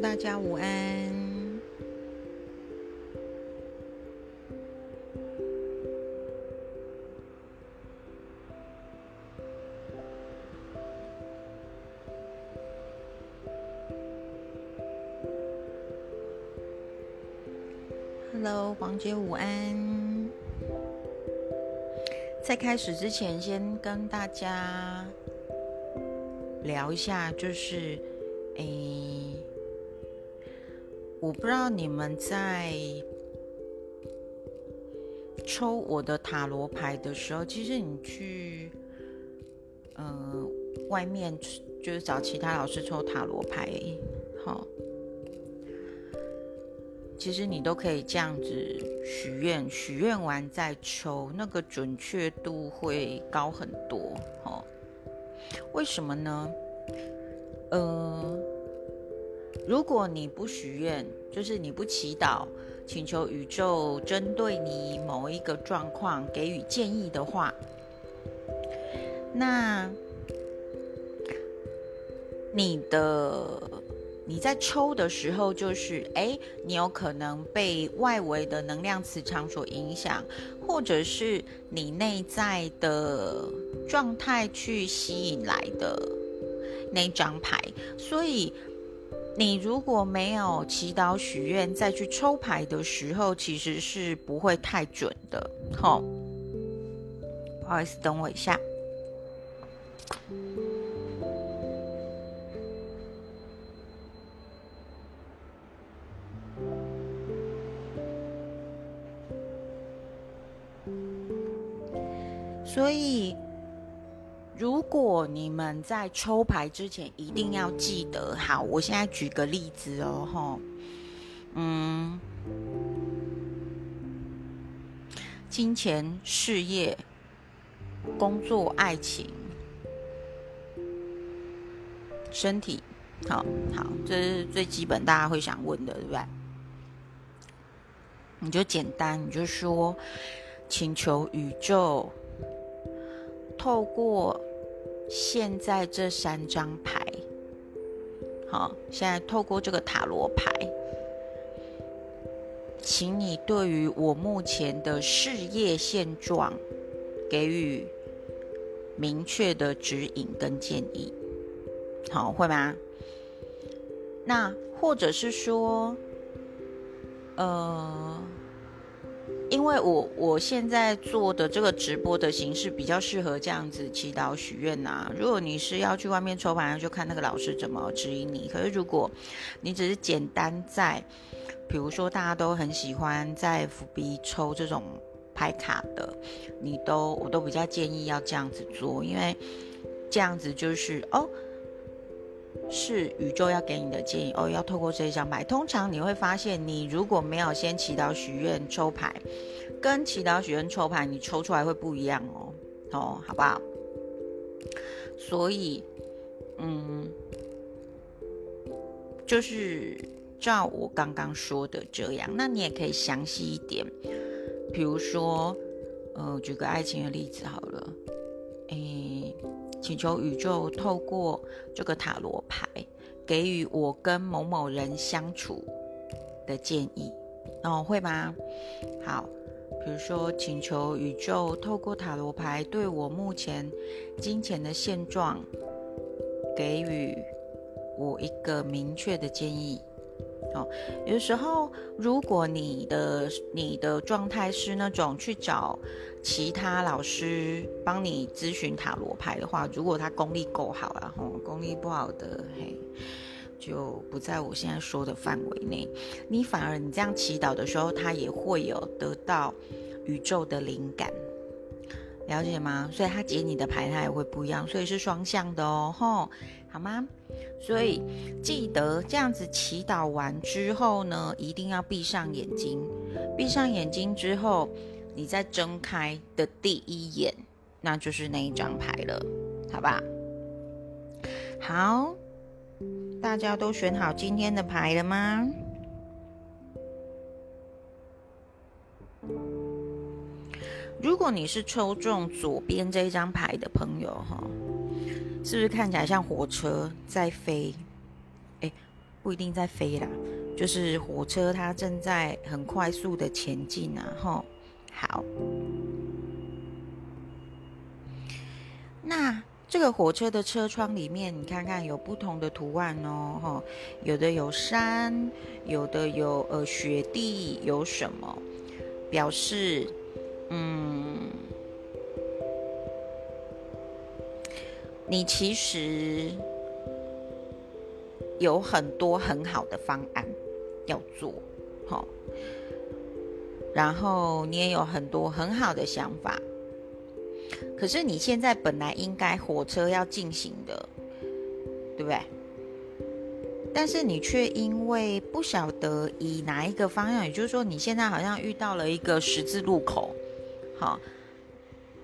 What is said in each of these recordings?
大家午安。Hello，黄姐午安。在开始之前，先跟大家聊一下，就是，诶，我不知道你们在抽我的塔罗牌的时候，其实你去，呃，外面就是找其他老师抽塔罗牌，好。其实你都可以这样子许愿，许愿完再抽，那个准确度会高很多。哦，为什么呢？呃，如果你不许愿，就是你不祈祷，请求宇宙针对你某一个状况给予建议的话，那你的。你在抽的时候，就是哎，你有可能被外围的能量磁场所影响，或者是你内在的状态去吸引来的那张牌。所以，你如果没有祈祷许愿再去抽牌的时候，其实是不会太准的。好，不好意思，等我一下。所以，如果你们在抽牌之前一定要记得，好，我现在举个例子哦，吼，嗯，金钱、事业、工作、爱情、身体，好好，这是最基本大家会想问的，对不对？你就简单，你就说，请求宇宙。透过现在这三张牌，好，现在透过这个塔罗牌，请你对于我目前的事业现状给予明确的指引跟建议，好，会吗？那或者是说，呃。因为我我现在做的这个直播的形式比较适合这样子祈祷许愿呐。如果你是要去外面抽牌，就看那个老师怎么指引你。可是如果你只是简单在，比如说大家都很喜欢在 FB 抽这种牌卡的，你都我都比较建议要这样子做，因为这样子就是哦。是宇宙要给你的建议哦，要透过这一张牌。通常你会发现，你如果没有先祈祷许愿抽牌，跟祈祷许愿抽牌，你抽出来会不一样哦。哦，好不好？所以，嗯，就是照我刚刚说的这样。那你也可以详细一点，比如说，呃，举个爱情的例子好了，诶。请求宇宙透过这个塔罗牌，给予我跟某某人相处的建议，哦，会吗？好，比如说，请求宇宙透过塔罗牌对我目前金钱的现状，给予我一个明确的建议。哦，有时候如果你的你的状态是那种去找其他老师帮你咨询塔罗牌的话，如果他功力够好，然后功力不好的，嘿，就不在我现在说的范围内。你反而你这样祈祷的时候，他也会有得到宇宙的灵感。了解吗？所以他解你的牌，他也会不一样，所以是双向的哦，吼，好吗？所以记得这样子祈祷完之后呢，一定要闭上眼睛。闭上眼睛之后，你再睁开的第一眼，那就是那一张牌了，好吧？好，大家都选好今天的牌了吗？如果你是抽中左边这一张牌的朋友，哈。是不是看起来像火车在飞？哎，不一定在飞啦，就是火车它正在很快速的前进啊！哈，好。那这个火车的车窗里面，你看看有不同的图案哦，哈，有的有山，有的有呃雪地，有什么表示？嗯。你其实有很多很好的方案要做，好，然后你也有很多很好的想法，可是你现在本来应该火车要进行的，对不对？但是你却因为不晓得以哪一个方向，也就是说你现在好像遇到了一个十字路口，好。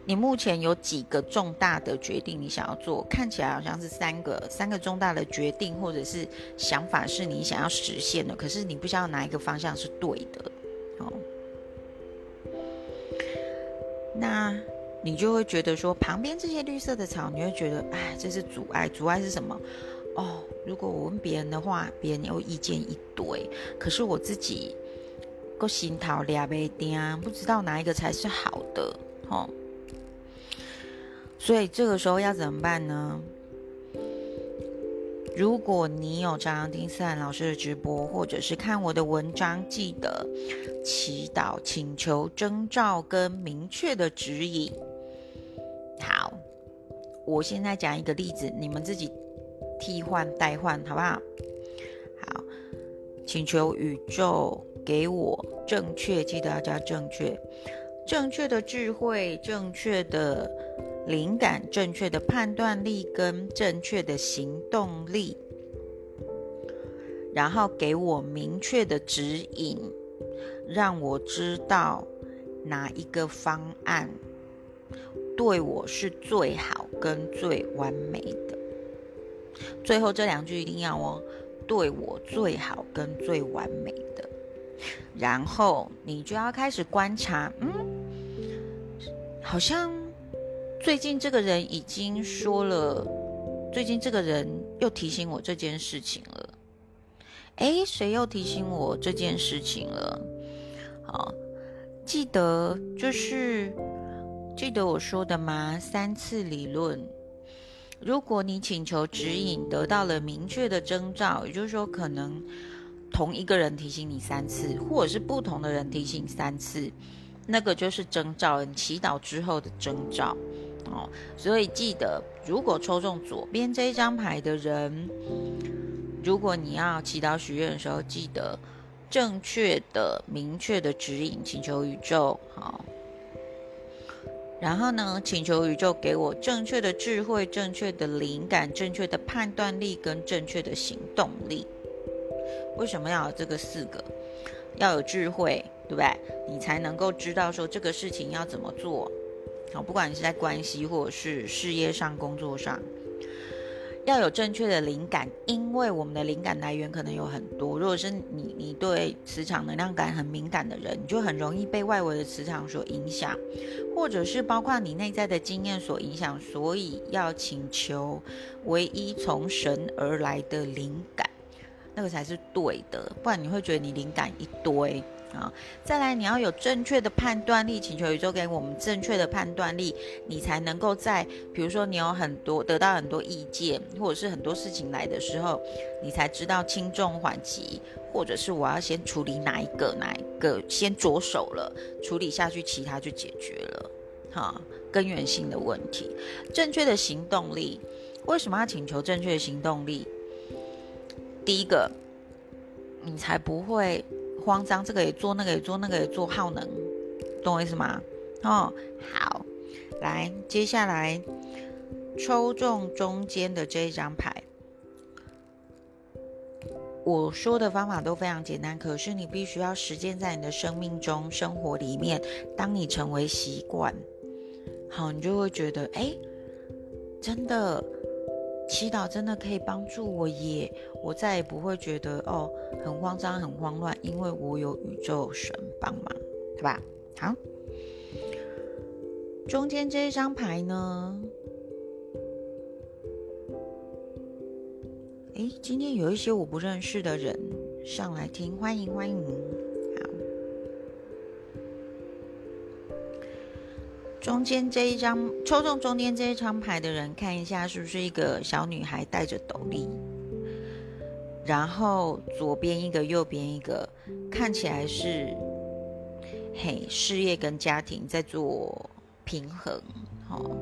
你目前有几个重大的决定你想要做？看起来好像是三个，三个重大的决定或者是想法是你想要实现的，可是你不知道哪一个方向是对的，哦，那你就会觉得说旁边这些绿色的草，你会觉得哎，这是阻碍，阻碍是什么？哦，如果我问别人的话，别人有意见一堆，可是我自己心头俩没定，不知道哪一个才是好的，哦。所以这个时候要怎么办呢？如果你有常常听思兰老师的直播，或者是看我的文章，记得祈祷、请求征兆跟明确的指引。好，我现在讲一个例子，你们自己替换代换，好不好？好，请求宇宙给我正确，记得要加正确，正确的智慧，正确的。灵感、正确的判断力跟正确的行动力，然后给我明确的指引，让我知道哪一个方案对我是最好跟最完美的。最后这两句一定要哦，对我最好跟最完美的。然后你就要开始观察，嗯，好像。最近这个人已经说了，最近这个人又提醒我这件事情了。哎，谁又提醒我这件事情了？好，记得就是记得我说的吗？三次理论。如果你请求指引得到了明确的征兆，也就是说，可能同一个人提醒你三次，或者是不同的人提醒三次，那个就是征兆。你祈祷之后的征兆。哦，所以记得，如果抽中左边这一张牌的人，如果你要祈祷许愿的时候，记得正确的、明确的指引，请求宇宙好。然后呢，请求宇宙给我正确的智慧、正确的灵感、正确的判断力跟正确的行动力。为什么要有这个四个？要有智慧，对不对？你才能够知道说这个事情要怎么做。好，不管你是在关系或是事业上、工作上，要有正确的灵感，因为我们的灵感来源可能有很多。如果是你，你对磁场能量感很敏感的人，你就很容易被外围的磁场所影响，或者是包括你内在的经验所影响。所以要请求唯一从神而来的灵感，那个才是对的，不然你会觉得你灵感一堆。啊，再来，你要有正确的判断力，请求宇宙给我们正确的判断力，你才能够在，比如说你有很多得到很多意见，或者是很多事情来的时候，你才知道轻重缓急，或者是我要先处理哪一个，哪一个先着手了，处理下去，其他就解决了。哈，根源性的问题，正确的行动力，为什么要请求正确的行动力？第一个，你才不会。慌张，这个也做，那个也做，那个也做，耗能，懂我意思吗？哦，好。来，接下来抽中中间的这一张牌。我说的方法都非常简单，可是你必须要实践在你的生命中、生活里面。当你成为习惯，好，你就会觉得，哎，真的，祈祷真的可以帮助我耶！我再也不会觉得哦，很慌张、很慌乱，因为我有宇宙神帮忙，对吧？好，中间这一张牌呢？哎，今天有一些我不认识的人上来听，欢迎欢迎。中间这一张抽中中间这一张牌的人，看一下是不是一个小女孩戴着斗笠，然后左边一个，右边一个，看起来是嘿事业跟家庭在做平衡。哦，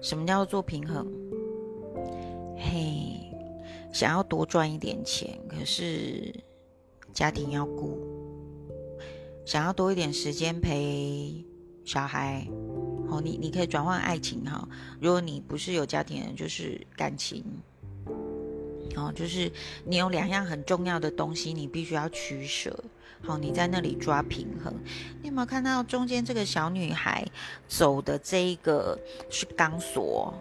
什么叫做平衡？嘿，想要多赚一点钱，可是家庭要顾；想要多一点时间陪小孩，哦，你你可以转换爱情哈。如果你不是有家庭人，就是感情，哦，就是你有两样很重要的东西，你必须要取舍。好，你在那里抓平衡。你有没有看到中间这个小女孩走的这一个是钢索？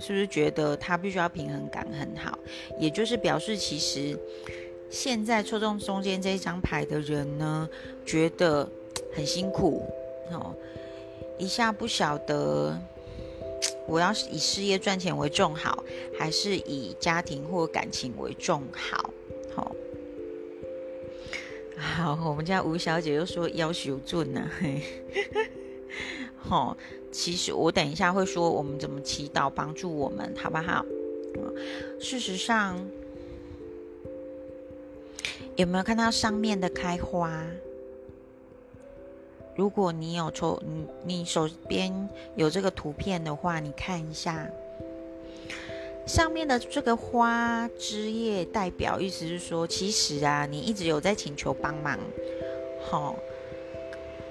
是不是觉得她必须要平衡感很好？也就是表示，其实现在抽中中间这一张牌的人呢，觉得很辛苦哦，一下不晓得我要以事业赚钱为重好，还是以家庭或感情为重好？好，好，我们家吴小姐又说要求准呢，好。其实我等一下会说我们怎么祈祷帮助我们，好不好？事实上，有没有看到上面的开花？如果你有抽，你你手边有这个图片的话，你看一下上面的这个花枝叶，代表意思是说，其实啊，你一直有在请求帮忙，好。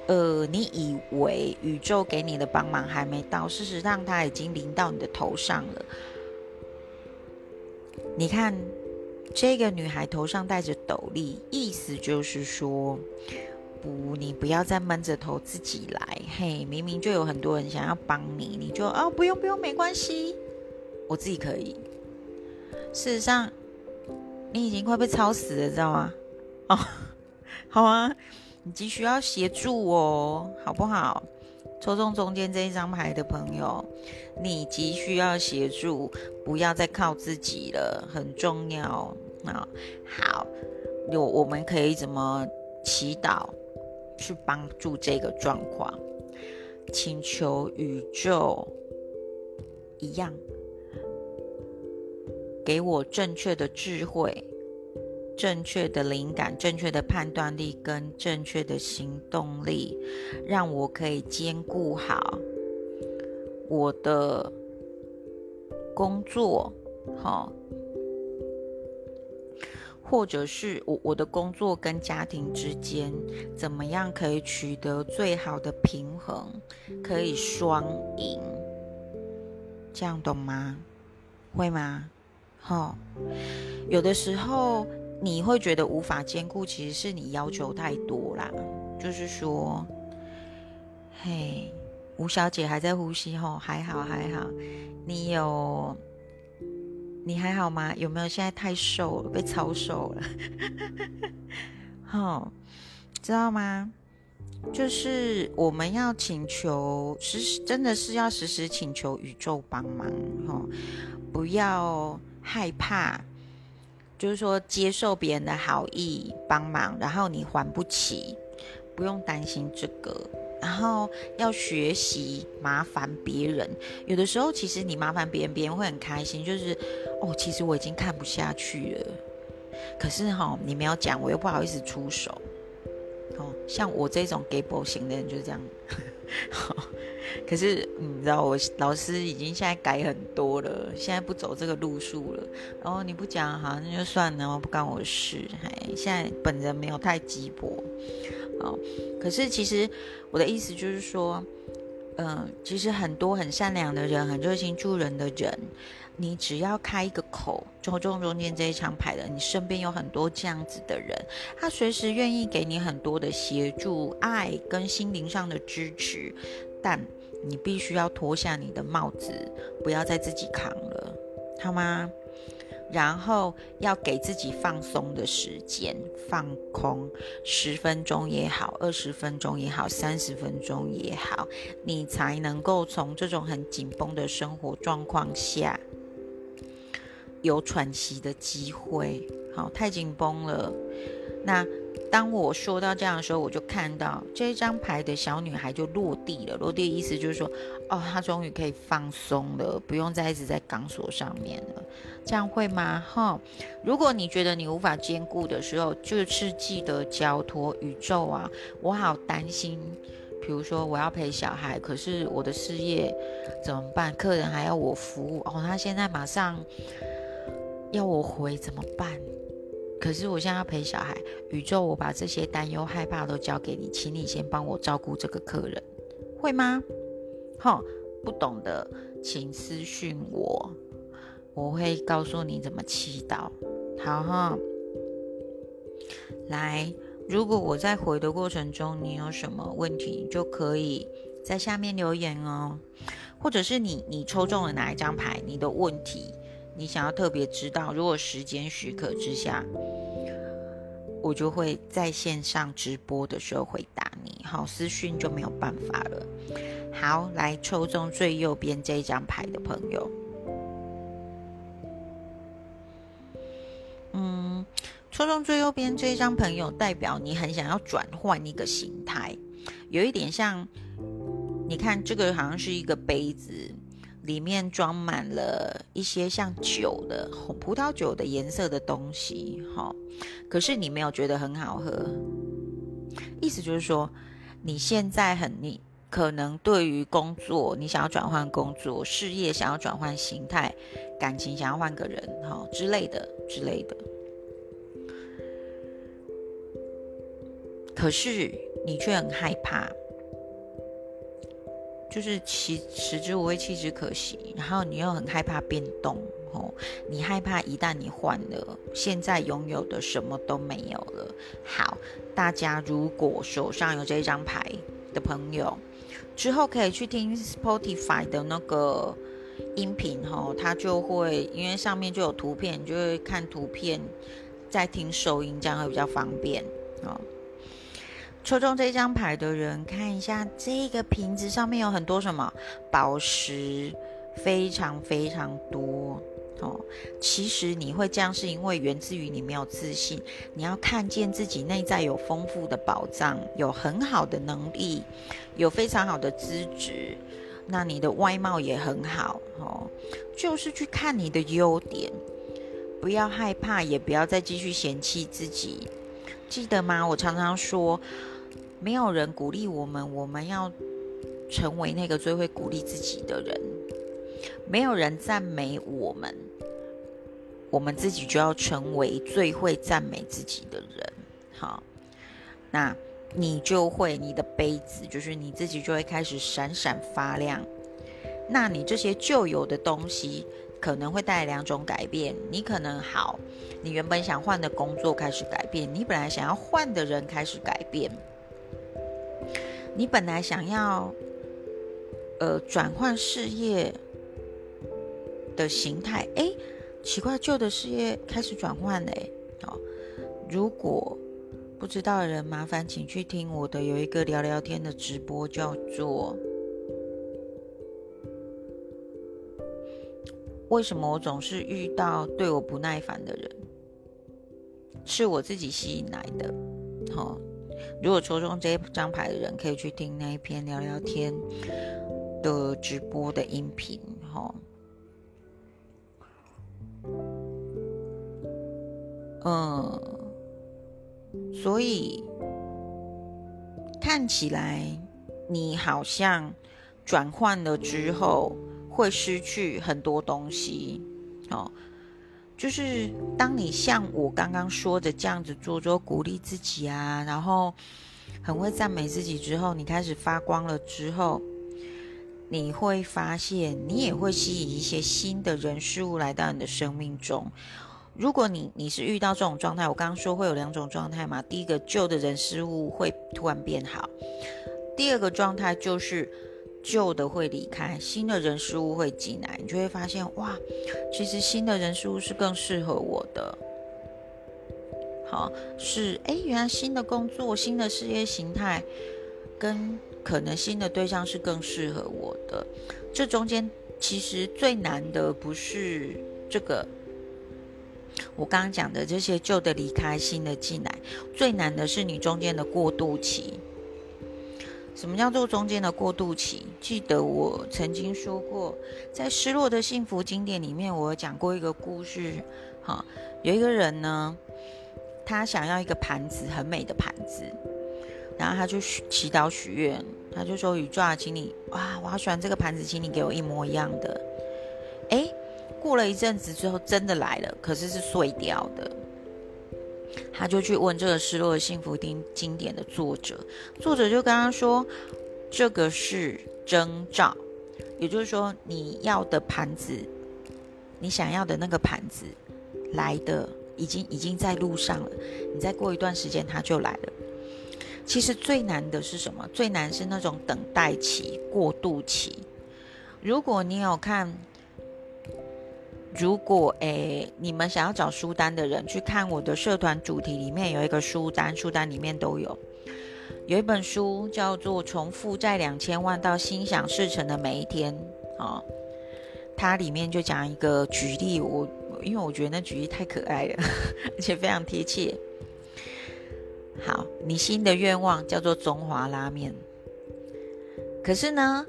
呃，你以为宇宙给你的帮忙还没到，事实上它已经临到你的头上了。你看，这个女孩头上戴着斗笠，意思就是说，不，你不要再闷着头自己来。嘿，明明就有很多人想要帮你，你就啊，不用不用，没关系，我自己可以。事实上，你已经快被操死了，知道吗？哦，好啊。你急需要协助哦，好不好？抽中中间这一张牌的朋友，你急需要协助，不要再靠自己了，很重要啊。好，有我们可以怎么祈祷去帮助这个状况？请求宇宙一样，给我正确的智慧。正确的灵感、正确的判断力跟正确的行动力，让我可以兼顾好我的工作，好，或者是我我的工作跟家庭之间怎么样可以取得最好的平衡，可以双赢，这样懂吗？会吗？好，有的时候。你会觉得无法兼顾，其实是你要求太多啦。就是说，嘿，吴小姐还在呼吸吼，还好还好。你有，你还好吗？有没有现在太瘦了，被超瘦了？好，知道吗？就是我们要请求，时时真的是要时时请求宇宙帮忙吼，不要害怕。就是说，接受别人的好意帮忙，然后你还不起，不用担心这个。然后要学习麻烦别人，有的时候其实你麻烦别人，别人会很开心。就是哦，其实我已经看不下去了，可是哈，你没有讲，我又不好意思出手。哦，像我这种 gable 型的人就是这样。好。可是你知道，我老师已经现在改很多了，现在不走这个路数了。然后你不讲，好，那就算了，不干我事。嘿，现在本人没有太急迫，哦，可是其实我的意思就是说，嗯，其实很多很善良的人，很热心助人的人，你只要开一个口，抽中中间这一张牌的，你身边有很多这样子的人，他随时愿意给你很多的协助、爱跟心灵上的支持，但你必须要脱下你的帽子，不要再自己扛了，好吗？然后要给自己放松的时间，放空十分钟也好，二十分钟也好，三十分钟也好，你才能够从这种很紧绷的生活状况下有喘息的机会。好，太紧绷了，那。当我说到这样的时候，我就看到这张牌的小女孩就落地了。落地的意思就是说，哦，她终于可以放松了，不用再一直在钢索上面了。这样会吗？哈，如果你觉得你无法兼顾的时候，就是记得交托宇宙啊。我好担心，比如说我要陪小孩，可是我的事业怎么办？客人还要我服务哦，他现在马上要我回怎么办？可是我现在要陪小孩，宇宙，我把这些担忧、害怕都交给你，请你先帮我照顾这个客人，会吗？哈，不懂的请私讯我，我会告诉你怎么祈祷。好哈，来，如果我在回的过程中你有什么问题，就可以在下面留言哦，或者是你你抽中了哪一张牌，你的问题。你想要特别知道，如果时间许可之下，我就会在线上直播的时候回答你。好，私讯就没有办法了。好，来抽中最右边这一张牌的朋友，嗯，抽中最右边这一张朋友，代表你很想要转换一个形态，有一点像，你看这个好像是一个杯子。里面装满了一些像酒的红葡萄酒的颜色的东西，哈，可是你没有觉得很好喝。意思就是说，你现在很你可能对于工作，你想要转换工作，事业想要转换形态，感情想要换个人，哈之类的之类的。可是你却很害怕。就是其食之无味，弃之可惜。然后你又很害怕变动，哦，你害怕一旦你换了，现在拥有的什么都没有了。好，大家如果手上有这一张牌的朋友，之后可以去听 Spotify 的那个音频，哈，它就会因为上面就有图片，就会看图片再听收音，这样会比较方便，哦。抽中这张牌的人，看一下这个瓶子上面有很多什么宝石，非常非常多哦。其实你会这样，是因为源自于你没有自信。你要看见自己内在有丰富的宝藏，有很好的能力，有非常好的资质，那你的外貌也很好哦。就是去看你的优点，不要害怕，也不要再继续嫌弃自己。记得吗？我常常说。没有人鼓励我们，我们要成为那个最会鼓励自己的人。没有人赞美我们，我们自己就要成为最会赞美自己的人。好，那你就会，你的杯子就是你自己就会开始闪闪发亮。那你这些旧有的东西可能会带来两种改变。你可能好，你原本想换的工作开始改变，你本来想要换的人开始改变。你本来想要，呃，转换事业的形态，哎，奇怪，旧的事业开始转换嘞。哦，如果不知道的人，麻烦请去听我的有一个聊聊天的直播，叫做“为什么我总是遇到对我不耐烦的人，是我自己吸引来的”。好。如果抽中这张牌的人，可以去听那一篇聊聊天的直播的音频，哈。嗯，所以看起来你好像转换了之后会失去很多东西，哦。就是当你像我刚刚说的这样子做，做鼓励自己啊，然后很会赞美自己之后，你开始发光了之后，你会发现你也会吸引一些新的人事物来到你的生命中。如果你你是遇到这种状态，我刚刚说会有两种状态嘛，第一个旧的人事物会突然变好，第二个状态就是旧的会离开，新的人事物会进来，你就会发现哇，其实新的人事物是更适合我的。好，是哎，原来新的工作、新的事业形态，跟可能新的对象是更适合我的。这中间其实最难的不是这个，我刚刚讲的这些旧的离开，新的进来，最难的是你中间的过渡期。什么叫做中间的过渡期？记得我曾经说过，在《失落的幸福》经典里面，我讲过一个故事。哈，有一个人呢。他想要一个盘子，很美的盘子，然后他就祈祷许愿，他就说：“宇宙啊，请你哇，我好喜欢这个盘子，请你给我一模一样的。”哎，过了一阵子之后，真的来了，可是是碎掉的。他就去问这个《失落的幸福》经经典的作者，作者就跟他说：“这个是征兆，也就是说，你要的盘子，你想要的那个盘子来的。”已经已经在路上了，你再过一段时间它就来了。其实最难的是什么？最难是那种等待期、过渡期。如果你有看，如果诶你们想要找书单的人去看我的社团主题里面有一个书单，书单里面都有有一本书叫做《从负债两千万到心想事成的每一天》啊，它里面就讲一个举例我。因为我觉得那举例太可爱了，而且非常贴切。好，你新的愿望叫做中华拉面，可是呢，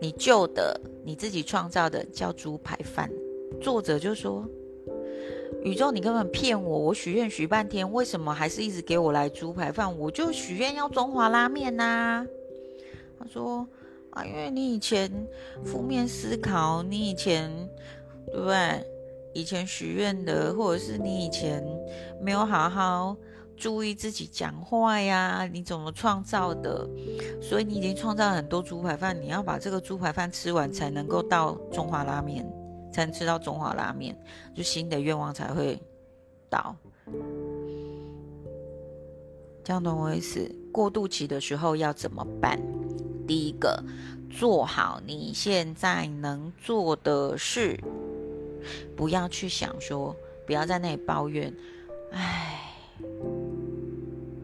你旧的你自己创造的叫猪排饭。作者就说：“宇宙，你根本骗我！我许愿许半天，为什么还是一直给我来猪排饭？我就许愿要中华拉面呐。”他说：“啊，因为你以前负面思考，你以前对不对？”以前许愿的，或者是你以前没有好好注意自己讲话呀，你怎么创造的？所以你已经创造很多猪排饭，你要把这个猪排饭吃完，才能够到中华拉面，才能吃到中华拉面，就新的愿望才会到。这样懂我意思？过渡期的时候要怎么办？第一个，做好你现在能做的事。不要去想说，不要在那里抱怨。唉，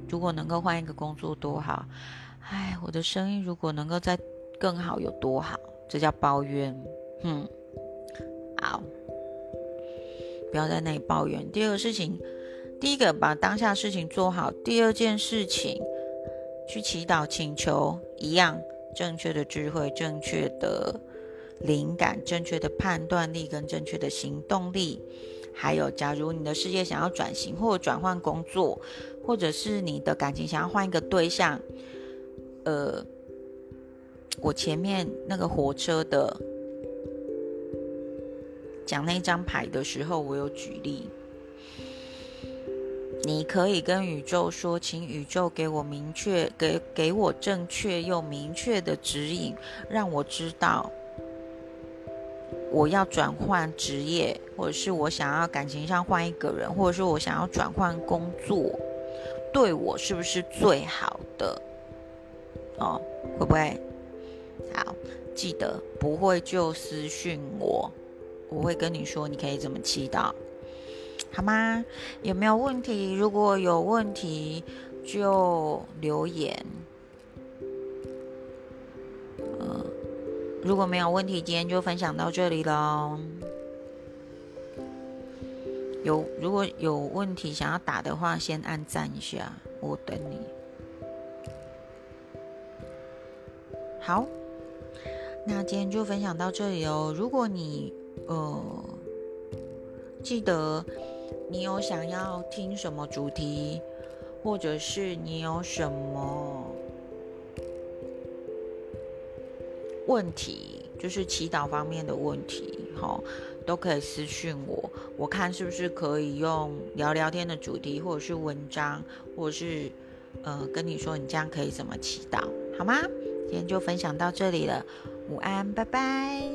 如果能够换一个工作多好！唉，我的生意如果能够再更好有多好？这叫抱怨。嗯，好，不要在那里抱怨。第二个事情，第一个把当下事情做好。第二件事情，去祈祷、请求一样正确的智慧，正确的。灵感、正确的判断力跟正确的行动力，还有，假如你的事业想要转型或者转换工作，或者是你的感情想要换一个对象，呃，我前面那个火车的讲那张牌的时候，我有举例，你可以跟宇宙说，请宇宙给我明确、给给我正确又明确的指引，让我知道。我要转换职业，或者是我想要感情上换一个人，或者是我想要转换工作，对我是不是最好的？哦，会不会？好，记得不会就私讯我，我会跟你说你可以怎么祈祷，好吗？有没有问题？如果有问题就留言。嗯如果没有问题，今天就分享到这里喽。有如果有问题想要打的话，先按赞一下，我等你。好，那今天就分享到这里哦。如果你呃记得你有想要听什么主题，或者是你有什么。问题就是祈祷方面的问题，哈，都可以私讯我，我看是不是可以用聊聊天的主题，或者是文章，或者是呃跟你说你这样可以怎么祈祷，好吗？今天就分享到这里了，午安，拜拜。